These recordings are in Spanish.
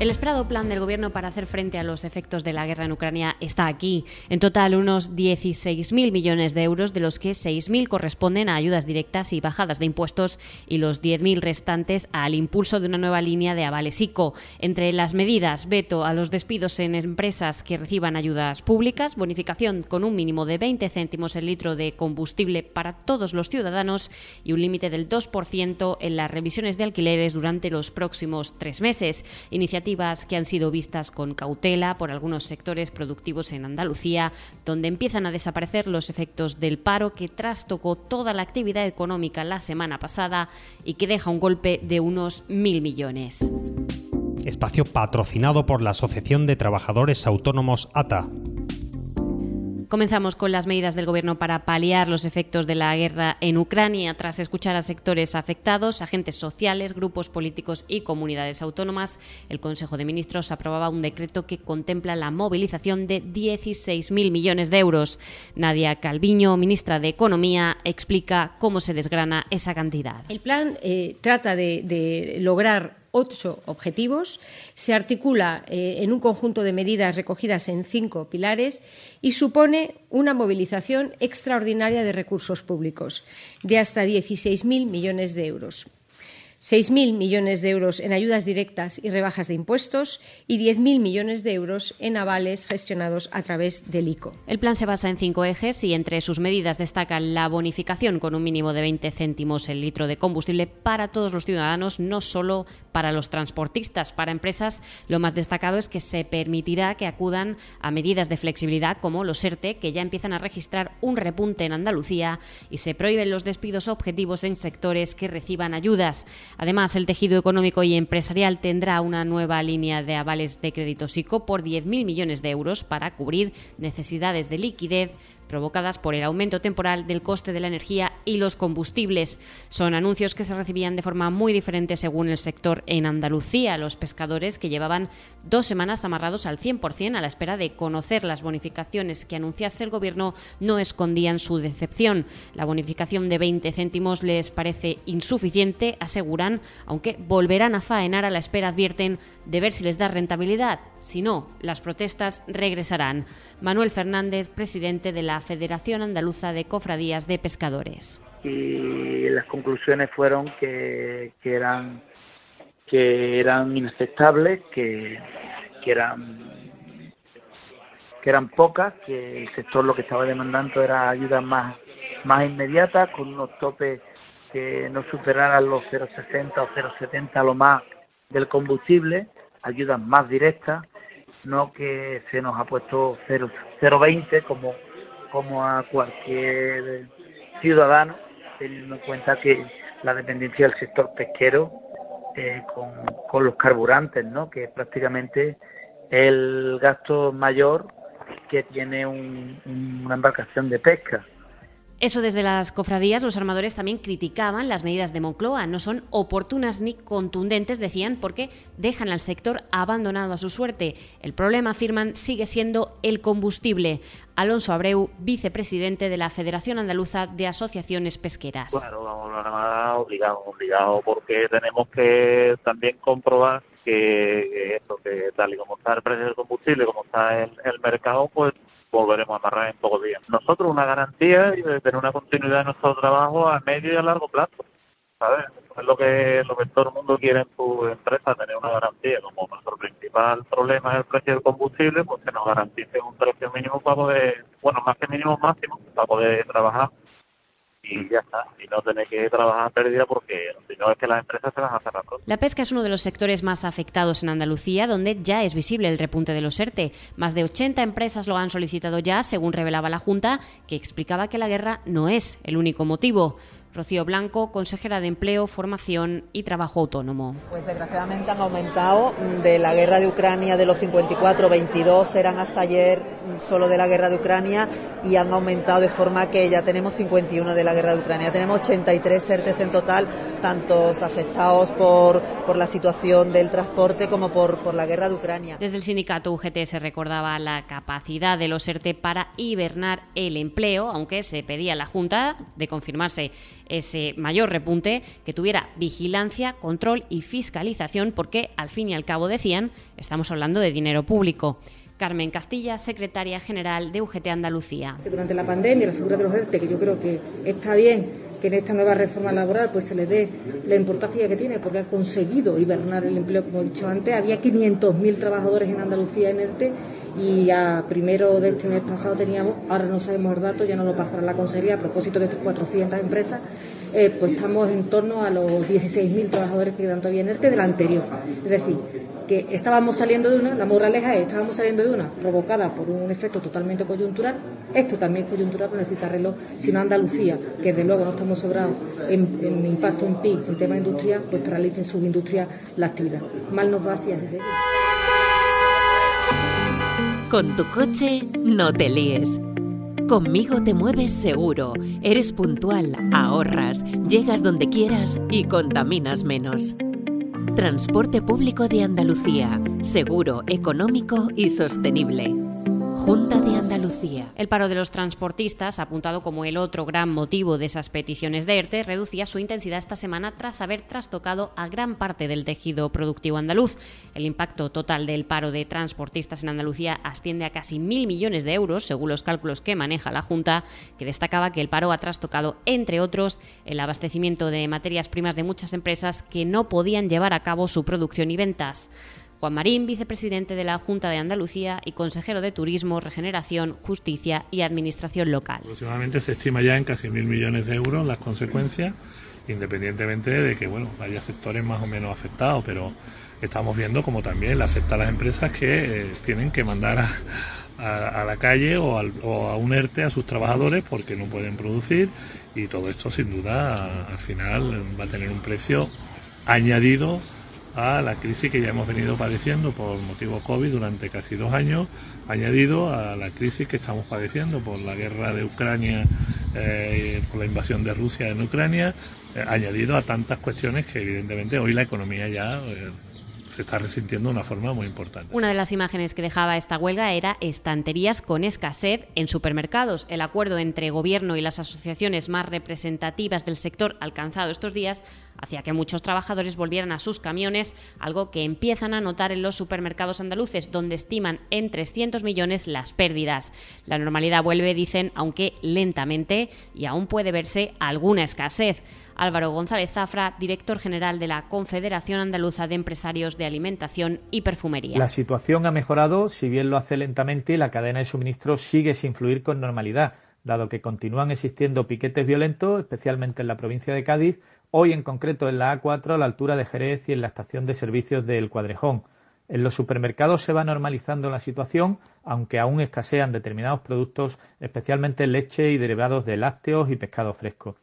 El esperado plan del Gobierno para hacer frente a los efectos de la guerra en Ucrania está aquí. En total, unos 16.000 millones de euros, de los que 6.000 corresponden a ayudas directas y bajadas de impuestos y los 10.000 restantes al impulso de una nueva línea de avales ICO. Entre las medidas, veto a los despidos en empresas que reciban ayudas públicas, bonificación con un mínimo de 20 céntimos el litro de combustible para todos los ciudadanos y un límite del 2% en las revisiones de alquileres durante los próximos tres meses. Iniciativa que han sido vistas con cautela por algunos sectores productivos en Andalucía, donde empiezan a desaparecer los efectos del paro que trastocó toda la actividad económica la semana pasada y que deja un golpe de unos mil millones. Espacio patrocinado por la Asociación de Trabajadores Autónomos ATA. Comenzamos con las medidas del Gobierno para paliar los efectos de la guerra en Ucrania. Tras escuchar a sectores afectados, agentes sociales, grupos políticos y comunidades autónomas, el Consejo de Ministros aprobaba un decreto que contempla la movilización de 16.000 millones de euros. Nadia Calviño, ministra de Economía, explica cómo se desgrana esa cantidad. El plan eh, trata de, de lograr ocho objetivos, se articula eh, en un conjunto de medidas recogidas en cinco pilares y supone una movilización extraordinaria de recursos públicos de hasta 16.000 millones de euros. 6.000 millones de euros en ayudas directas y rebajas de impuestos y 10.000 millones de euros en avales gestionados a través del ICO. El plan se basa en cinco ejes y entre sus medidas destaca la bonificación con un mínimo de 20 céntimos el litro de combustible para todos los ciudadanos, no solo para los transportistas. Para empresas, lo más destacado es que se permitirá que acudan a medidas de flexibilidad como los ERTE, que ya empiezan a registrar un repunte en Andalucía, y se prohíben los despidos objetivos en sectores que reciban ayudas. Además, el tejido económico y empresarial tendrá una nueva línea de avales de crédito SICO por 10.000 millones de euros para cubrir necesidades de liquidez provocadas por el aumento temporal del coste de la energía y los combustibles. Son anuncios que se recibían de forma muy diferente según el sector en Andalucía. Los pescadores que llevaban dos semanas amarrados al 100% a la espera de conocer las bonificaciones que anunciase el Gobierno no escondían su decepción. La bonificación de 20 céntimos les parece insuficiente, aseguran, aunque volverán a faenar a la espera, advierten, de ver si les da rentabilidad. Si no, las protestas regresarán. Manuel Fernández, presidente de la Federación Andaluza de Cofradías de Pescadores. Y las conclusiones fueron que, que eran que eran inaceptables, que, que eran que eran pocas, que el sector lo que estaba demandando era ayudas más más inmediatas con unos topes que no superaran los 0,60 o 0,70 lo más del combustible, ayudas más directas, no que se nos ha puesto 0,20 como como a cualquier ciudadano, teniendo en cuenta que la dependencia del sector pesquero eh, con, los carburantes, ¿no? que es prácticamente el gasto mayor que tiene un, una embarcación de pesca. Eso desde las cofradías, los armadores también criticaban las medidas de Moncloa. No son oportunas ni contundentes, decían, porque dejan al sector abandonado a su suerte. El problema, afirman, sigue siendo el combustible. Alonso Abreu, vicepresidente de la Federación Andaluza de Asociaciones Pesqueras. Claro, vamos a obligado, obligado, porque tenemos que también comprobar que, esto, que tal y como está el precio del combustible, como está el, el mercado, pues volveremos a amarrar en pocos días. Nosotros una garantía y de tener una continuidad en nuestro trabajo a medio y a largo plazo. ¿sabes? Es lo que, lo que todo el mundo quiere en su empresa, tener una garantía. Como nuestro principal problema es el precio del combustible, pues que nos garantice un precio mínimo para poder, bueno, más que mínimo máximo, para poder trabajar y ya está, y no tener que trabajar a pérdida porque si no es que las empresas se van a cerrar. La pesca es uno de los sectores más afectados en Andalucía, donde ya es visible el repunte de los ERTE. Más de 80 empresas lo han solicitado ya, según revelaba la Junta, que explicaba que la guerra no es el único motivo. Rocío Blanco, consejera de Empleo, Formación y Trabajo Autónomo. Pues desgraciadamente han aumentado de la guerra de Ucrania de los 54, 22 eran hasta ayer solo de la guerra de Ucrania y han aumentado de forma que ya tenemos 51 de la guerra de Ucrania. Tenemos 83 ERTES en total, tantos afectados por, por la situación del transporte como por, por la guerra de Ucrania. Desde el sindicato UGT se recordaba la capacidad de los ERTE para hibernar el empleo, aunque se pedía a la Junta de confirmarse ese mayor repunte, que tuviera vigilancia, control y fiscalización, porque al fin y al cabo decían, estamos hablando de dinero público. Carmen Castilla, secretaria general de UGT Andalucía. Durante la pandemia, la figura de los ERTE, que yo creo que está bien que en esta nueva reforma laboral pues se le dé la importancia que tiene porque ha conseguido hibernar el empleo, como he dicho antes. Había 500.000 trabajadores en Andalucía en ERTE y a primero de este mes pasado teníamos, ahora no sabemos los datos, ya no lo pasará la consejería a propósito de estas 400 empresas, eh, pues estamos en torno a los 16.000 trabajadores que quedan todavía en ERTE del anterior. Es decir, que estábamos saliendo de una, la moraleja es, estábamos saliendo de una provocada por un efecto totalmente coyuntural, esto también es coyuntural, pero necesita reloj, sino Andalucía, que desde luego no estamos sobrados en, impacto en PIB, en tema industria, pues paraliza en subindustria la actividad. Mal nos va así, así Con tu coche no te líes. Conmigo te mueves seguro, eres puntual, ahorras, llegas donde quieras y contaminas menos. Transporte público de Andalucía, seguro, económico y sostenible. Junta de Andalucía. El paro de los transportistas, apuntado como el otro gran motivo de esas peticiones de ERTE, reducía su intensidad esta semana tras haber trastocado a gran parte del tejido productivo andaluz. El impacto total del paro de transportistas en Andalucía asciende a casi mil millones de euros, según los cálculos que maneja la Junta, que destacaba que el paro ha trastocado, entre otros, el abastecimiento de materias primas de muchas empresas que no podían llevar a cabo su producción y ventas. Juan Marín, vicepresidente de la Junta de Andalucía y consejero de Turismo, Regeneración, Justicia y Administración Local. Aproximadamente se estima ya en casi mil millones de euros las consecuencias, independientemente de que bueno haya sectores más o menos afectados, pero estamos viendo como también le afecta a las empresas que eh, tienen que mandar a, la calle o, o, a un ERTE a sus trabajadores porque no pueden producir y todo esto sin duda al final va a tener un precio añadido a la crisis que ya hemos venido padeciendo por motivo COVID durante casi dos años, añadido a la crisis que estamos padeciendo por la guerra de Ucrania, eh, por la invasión de Rusia en Ucrania, eh, añadido a tantas cuestiones que evidentemente hoy la economía ya eh, se está resintiendo de una forma muy importante. Una de las imágenes que dejaba esta huelga era estanterías con escasez en supermercados. El acuerdo entre gobierno y las asociaciones más representativas del sector alcanzado estos días hacía que muchos trabajadores volvieran a sus camiones, algo que empiezan a notar en los supermercados andaluces, donde estiman en 300 millones las pérdidas. La normalidad vuelve, dicen, aunque lentamente, y aún puede verse alguna escasez. Álvaro González Zafra, director general de la Confederación Andaluza de Empresarios de Alimentación y Perfumería. La situación ha mejorado, si bien lo hace lentamente, la cadena de suministro sigue sin fluir con normalidad, dado que continúan existiendo piquetes violentos, especialmente en la provincia de Cádiz, hoy en concreto en la A4 a la altura de Jerez y en la estación de servicios del Cuadrejón. En los supermercados se va normalizando la situación, aunque aún escasean determinados productos, especialmente leche y derivados de lácteos y pescado fresco.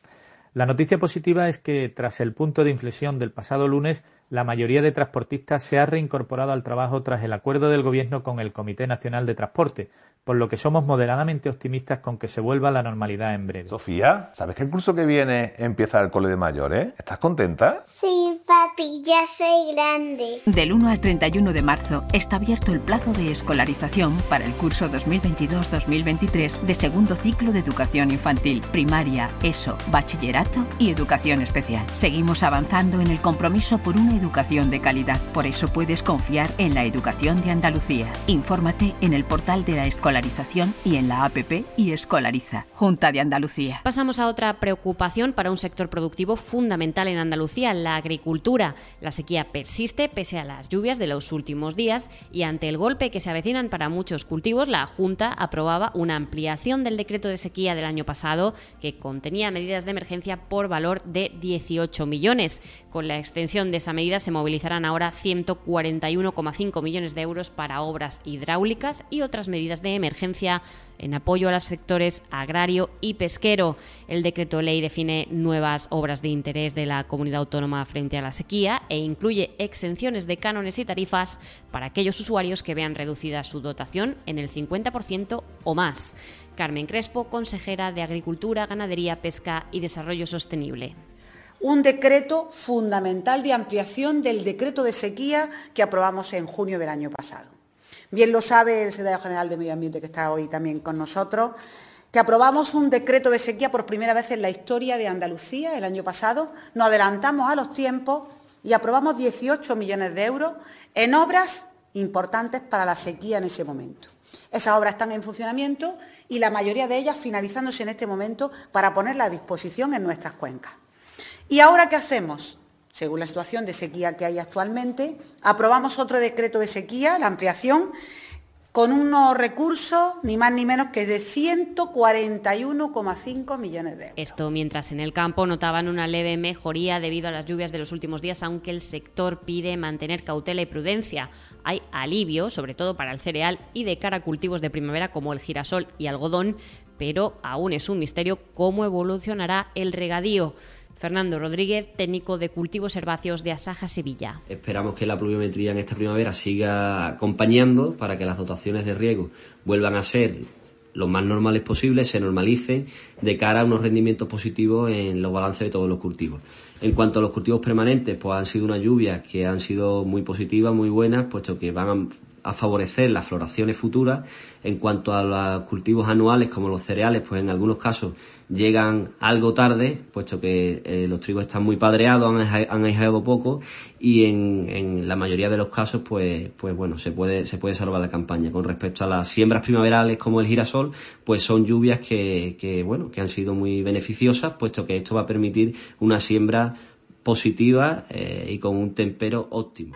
La noticia positiva es que, tras el punto de inflexión del pasado lunes, la mayoría de transportistas se ha reincorporado al trabajo tras el acuerdo del Gobierno con el Comité Nacional de Transporte, por lo que somos moderadamente optimistas con que se vuelva a la normalidad en breve. Sofía, ¿sabes que el curso que viene empieza el cole de mayores? ¿Estás contenta? Sí, papi, ya soy grande. Del 1 al 31 de marzo está abierto el plazo de escolarización para el curso 2022-2023 de segundo ciclo de educación infantil, primaria, ESO, bachillerato y educación especial. Seguimos avanzando en el compromiso por una educación de calidad. Por eso puedes confiar en la educación de Andalucía. Infórmate en el portal de la escolarización y en la APP y Escolariza, Junta de Andalucía. Pasamos a otra preocupación para un sector productivo fundamental en Andalucía, la agricultura. La sequía persiste pese a las lluvias de los últimos días y ante el golpe que se avecinan para muchos cultivos, la Junta aprobaba una ampliación del decreto de sequía del año pasado que contenía medidas de emergencia por valor de 18 millones. Con la extensión de esa medida se movilizarán ahora 141,5 millones de euros para obras hidráulicas y otras medidas de emergencia en apoyo a los sectores agrario y pesquero. El decreto ley define nuevas obras de interés de la comunidad autónoma frente a la sequía e incluye exenciones de cánones y tarifas para aquellos usuarios que vean reducida su dotación en el 50% o más. Carmen Crespo, consejera de Agricultura, Ganadería, Pesca y Desarrollo Sostenible un decreto fundamental de ampliación del decreto de sequía que aprobamos en junio del año pasado. Bien lo sabe el secretario general de Medio Ambiente que está hoy también con nosotros, que aprobamos un decreto de sequía por primera vez en la historia de Andalucía el año pasado, nos adelantamos a los tiempos y aprobamos 18 millones de euros en obras importantes para la sequía en ese momento. Esas obras están en funcionamiento y la mayoría de ellas finalizándose en este momento para ponerla a disposición en nuestras cuencas. ¿Y ahora qué hacemos? Según la situación de sequía que hay actualmente, aprobamos otro decreto de sequía, la ampliación, con unos recursos ni más ni menos que de 141,5 millones de euros. Esto mientras en el campo notaban una leve mejoría debido a las lluvias de los últimos días, aunque el sector pide mantener cautela y prudencia. Hay alivio, sobre todo para el cereal y de cara a cultivos de primavera como el girasol y algodón, pero aún es un misterio cómo evolucionará el regadío. Fernando Rodríguez, técnico de cultivos herbáceos de Asaja Sevilla. Esperamos que la pluviometría en esta primavera siga acompañando para que las dotaciones de riego vuelvan a ser lo más normales posibles, se normalicen de cara a unos rendimientos positivos en los balances de todos los cultivos. En cuanto a los cultivos permanentes, pues han sido unas lluvias que han sido muy positivas, muy buenas, puesto que van a favorecer las floraciones futuras. En cuanto a los cultivos anuales, como los cereales, pues en algunos casos llegan algo tarde, puesto que eh, los trigos están muy padreados, han, han poco y en, la mayoría de los casos, pues, pues bueno, se puede, se puede salvar la campaña. Con respecto a las siembras primaverales como el girasol, pues son lluvias que, que bueno, que han sido muy beneficiosas, puesto que esto va a permitir una siembra positiva eh, y con un tempero óptimo.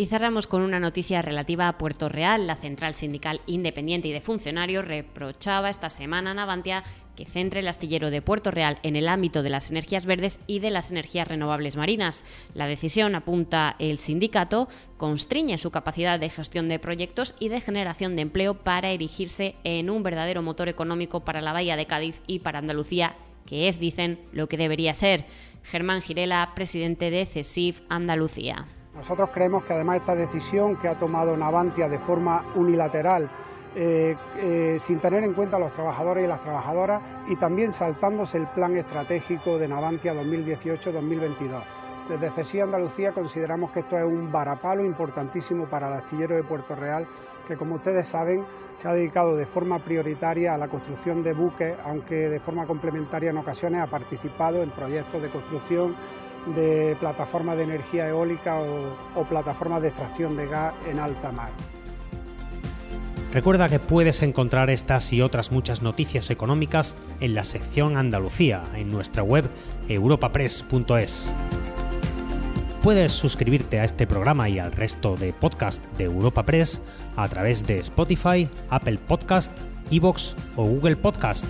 Y cerramos con una noticia relativa a Puerto Real. La Central Sindical Independiente y de Funcionarios reprochaba esta semana a Navantia que centre el astillero de Puerto Real en el ámbito de las energías verdes y de las energías renovables marinas. La decisión, apunta el sindicato, constriñe su capacidad de gestión de proyectos y de generación de empleo para erigirse en un verdadero motor económico para la Bahía de Cádiz y para Andalucía, que es, dicen, lo que debería ser. Germán Girela, presidente de CESIF Andalucía. Nosotros creemos que además esta decisión que ha tomado Navantia de forma unilateral, eh, eh, sin tener en cuenta a los trabajadores y las trabajadoras y también saltándose el plan estratégico de Navantia 2018-2022. Desde CESI Andalucía consideramos que esto es un varapalo importantísimo para el astillero de Puerto Real, que como ustedes saben se ha dedicado de forma prioritaria a la construcción de buques, aunque de forma complementaria en ocasiones ha participado en proyectos de construcción de plataformas de energía eólica o, plataformas de extracción de gas en alta mar. Recuerda que puedes encontrar estas y otras muchas noticias económicas en la sección Andalucía en nuestra web europapress.es. Puedes suscribirte a este programa y al resto de podcast de Europa Press a través de Spotify, Apple Podcast, Evox o Google Podcast.